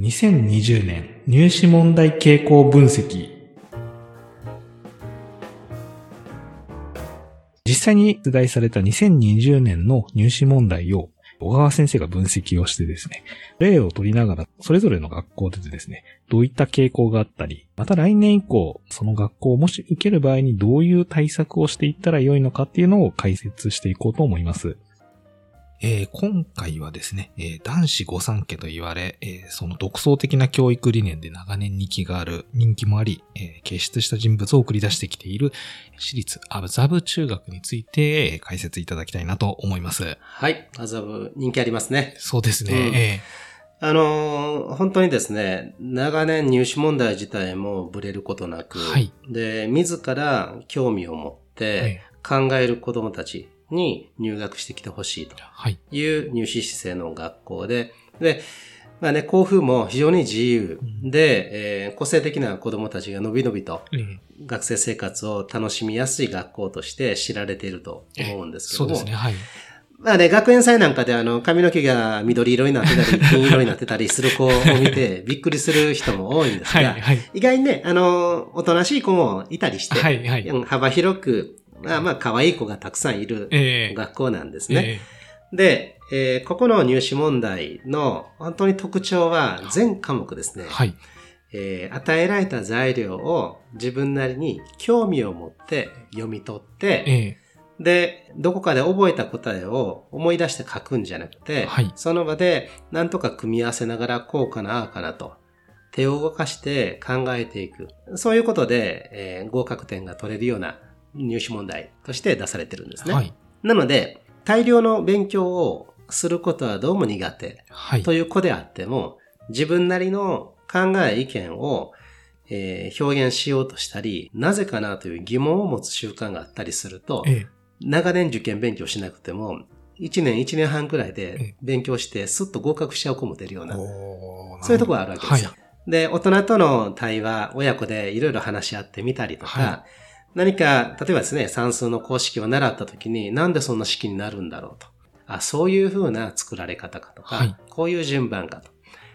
2020年入試問題傾向分析。実際に出題された2020年の入試問題を小川先生が分析をしてですね、例を取りながら、それぞれの学校でですね、どういった傾向があったり、また来年以降、その学校をもし受ける場合にどういう対策をしていったらよいのかっていうのを解説していこうと思います。えー、今回はですね、えー、男子御三家と言われ、えー、その独創的な教育理念で長年人気がある、人気もあり、え傑出した人物を送り出してきている私立アブザブ中学について、え解説いただきたいなと思います。はい、アザブ人気ありますね。そうですね。うん、あの本当にですね、長年入試問題自体もブレることなく、はい、で、自ら興味を持って考える子供たち、に入学してきてほしいとい。う入試姿勢の学校で、で、まあね、校風も非常に自由で、えー、個性的な子供たちがのびのびと学生生活を楽しみやすい学校として知られていると思うんですけども。そうですね、はい。まあね、学園祭なんかであの、髪の毛が緑色になってたり、金色になってたりする子を見て、びっくりする人も多いんですが、はいはい、意外にね、あの、おとなしい子もいたりして、はいはい、幅広くまあまあ可愛い子がたくさんいる学校なんですね。えー、で、えー、ここの入試問題の本当に特徴は全科目ですね。はい。えー、与えられた材料を自分なりに興味を持って読み取って、えー、で、どこかで覚えた答えを思い出して書くんじゃなくて、はい、その場で何とか組み合わせながらこうかな、ああかなと、手を動かして考えていく。そういうことで、えー、合格点が取れるような入試問題として出されてるんですね。はい、なので、大量の勉強をすることはどうも苦手という子であっても、自分なりの考え、意見を、えー、表現しようとしたり、なぜかなという疑問を持つ習慣があったりすると、ええ、長年受験勉強しなくても、1年、1年半くらいで勉強して、すっと合格しちゃう子も出るような、そういうところがあるわけですよ。はい、で、大人との対話、親子でいろいろ話し合ってみたりとか、はい何か、例えばですね、算数の公式を習った時に、なんでそんな式になるんだろうと。あ、そういう風な作られ方かとか、はい、こういう順番かと。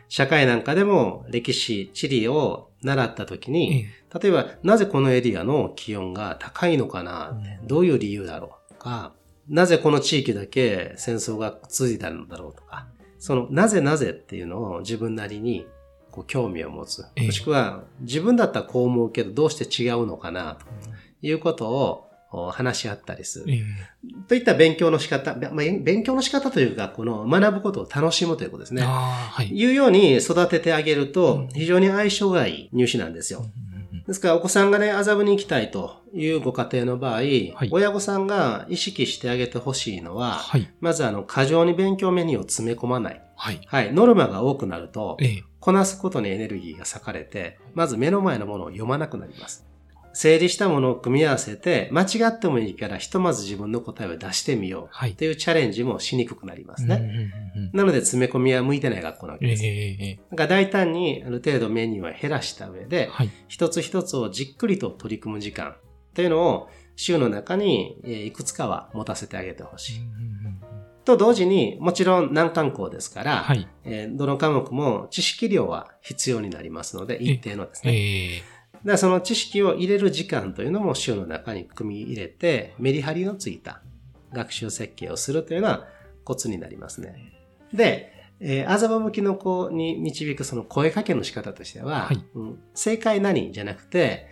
社会なんかでも歴史、地理を習った時に、例えば、なぜこのエリアの気温が高いのかなって、どういう理由だろうとか、なぜこの地域だけ戦争が続いたのだろうとか、その、なぜなぜっていうのを自分なりにこう興味を持つ。もしくは、自分だったらこう思うけど、どうして違うのかなと。いうことを話し合ったりする。といった勉強の仕方、まあ、勉強の仕方というか、この学ぶことを楽しむということですね。はい、いうように育ててあげると、非常に相性がいい入試なんですよ。ですから、お子さんがね、麻布に行きたいというご家庭の場合、はい、親御さんが意識してあげてほしいのは、はい、まずあの、過剰に勉強メニューを詰め込まない。はい。はい。ノルマが多くなると、ええ、こなすことにエネルギーが割かれて、まず目の前のものを読まなくなります。整理したものを組み合わせて、間違ってもいいからひとまず自分の答えを出してみよう。とい。うチャレンジもしにくくなりますね。なので詰め込みは向いてない学校なわけです。えー、だから大胆にある程度メニューは減らした上で、はい、一つ一つをじっくりと取り組む時間というのを週の中にいくつかは持たせてあげてほしい。と同時に、もちろん難関校ですから、はい、えー、どの科目も知識量は必要になりますので、一定のですね。えーでその知識を入れる時間というのも週の中に組み入れて、メリハリのついた学習設計をするというのはコツになりますね。で、えー、あざば向きの子に導くその声かけの仕方としては、はい、うん、正解何じゃなくて、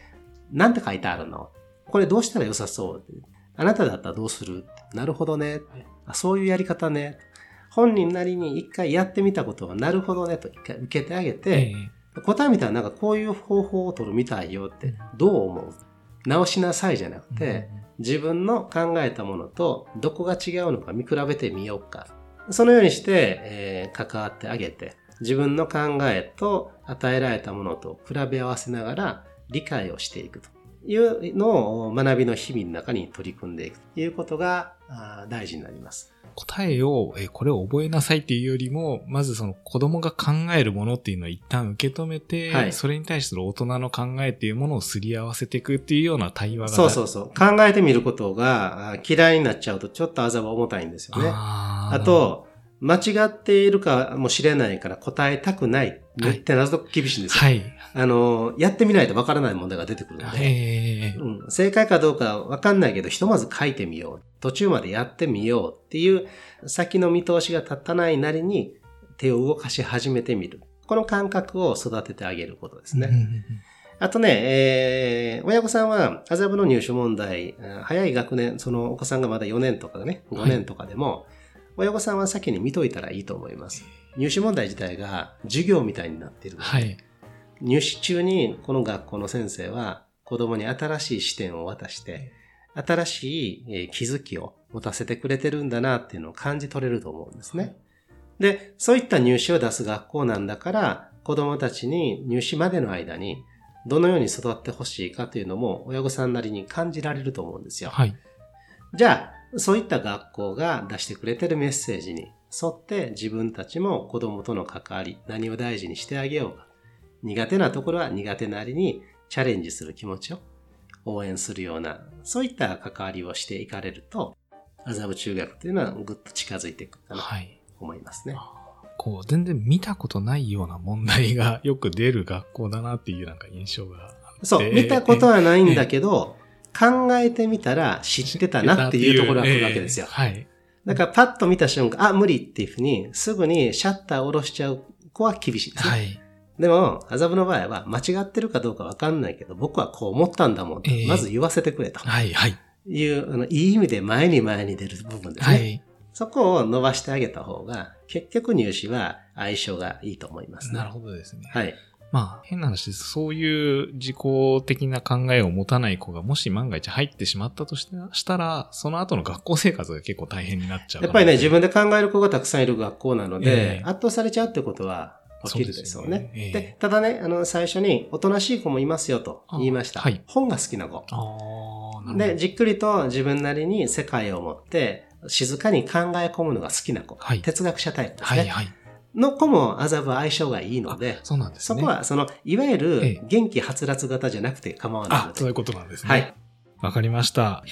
なんて書いてあるの？これどうしたら良さそう？あなただったらどうする？なるほどね。あそういうやり方ね。本人なりに一回やってみたことはなるほどねと一回受けてあげて、えー答えみたいななんかこういう方法を取るみたいよってどう思う？直しなさいじゃなくて、自分の考えたものとどこが違うのか見比べてみようか。そのようにして、えー、関わってあげて、自分の考えと与えられたものと比べ合わせながら理解をしていくというのを学びの日々の中に取り組んでいくということが大事になります。答えを、えこれを覚えなさいっていうよりも、まずその子供が考えるものっていうのを一旦受け止めて、はい、それに対しての大人の考えっていうものをすり合わせていくっていうような対話が。そうそうそう。考えてみることが嫌いになっちゃうとちょっとあざは重たいんですよね。ああと、間違っているかもしれないから答えたくない。めって謎と厳しいんですよ。はい。あの、やってみないとわからない問題が出てくるので、うん、正解かどうかわかんないけど、ひとまず書いてみよう。途中までやってみようっていう、先の見通しが立たないなりに手を動かし始めてみる。この感覚を育ててあげることですね。あとね、えー、親御さんは、麻布の入手問題、早い学年、そのお子さんがまだ4年とかね、5年とかでも、はい、親御さんは先に見といたらいいと思います。入試問題自体が授業みたいになっているので、はい、入試中にこの学校の先生は子供に新しい視点を渡して、新しい気づきを持たせてくれてるんだなっていうのを感じ取れると思うんですね。で、そういった入試を出す学校なんだから、子供たちに入試までの間にどのように育ってほしいかというのも親御さんなりに感じられると思うんですよ。はい。じゃあ、そういった学校が出してくれてるメッセージに沿って自分たちも子供との関わり、何を大事にしてあげようか。苦手なところは苦手なりにチャレンジする気持ちを応援するような、そういった関わりをしていかれると、麻布中学というのはぐっと近づいていくかなと思いますね。はいこう、全然見たことないような問題がよく出る学校だなっていうなんか印象がそう、見たことはないんだけど、考えてみたら知ってたなっていうところが来るわけですよ。はい。だからパッと見た瞬間、あ、無理っていうふうに、すぐにシャッターを下ろしちゃう子は厳しいですね。はい。でも、麻布の場合は間違ってるかどうかわかんないけど、僕はこう思ったんだもん。えー、まず言わせてくれと。はい、はい。いう、あの、いい意味で前に前に出る部分ですね。はい。そこを伸ばしてあげた方が、結局入試は相性がいいと思います、ね、なるほどですね。はい。まあ、変な話です。そういう自己的な考えを持たない子がもし万が一入ってしまったとしたら、その後の学校生活が結構大変になっちゃう。やっぱりね、自分で考える子がたくさんいる学校なので、えー、圧倒されちゃうってことは起きるですよね。で、ねえー、ただね、あの、最初に、おとなしい子もいますよと言いました。はい、本が好きな子。で、じっくりと自分なりに世界を持って、静かに考え込むのが好きな子。はい、哲学者タイプですね。はいはいの子も麻布相性がいいので、そうなんですね。そこは、その、いわゆる元気はつらつ型じゃなくて構わないので。あ、そういうことなんですね。はい。わかりました。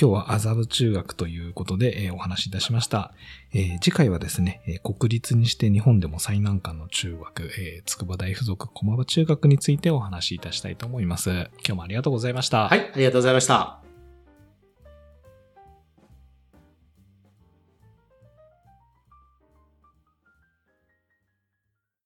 今日は麻布中学ということで、えー、お話しいたしました。えー、次回はですね、えー、国立にして日本でも最難関の中学、えー、筑波大附属駒場中学についてお話しいたしたいと思います。今日もありがとうございました。はい、ありがとうございました。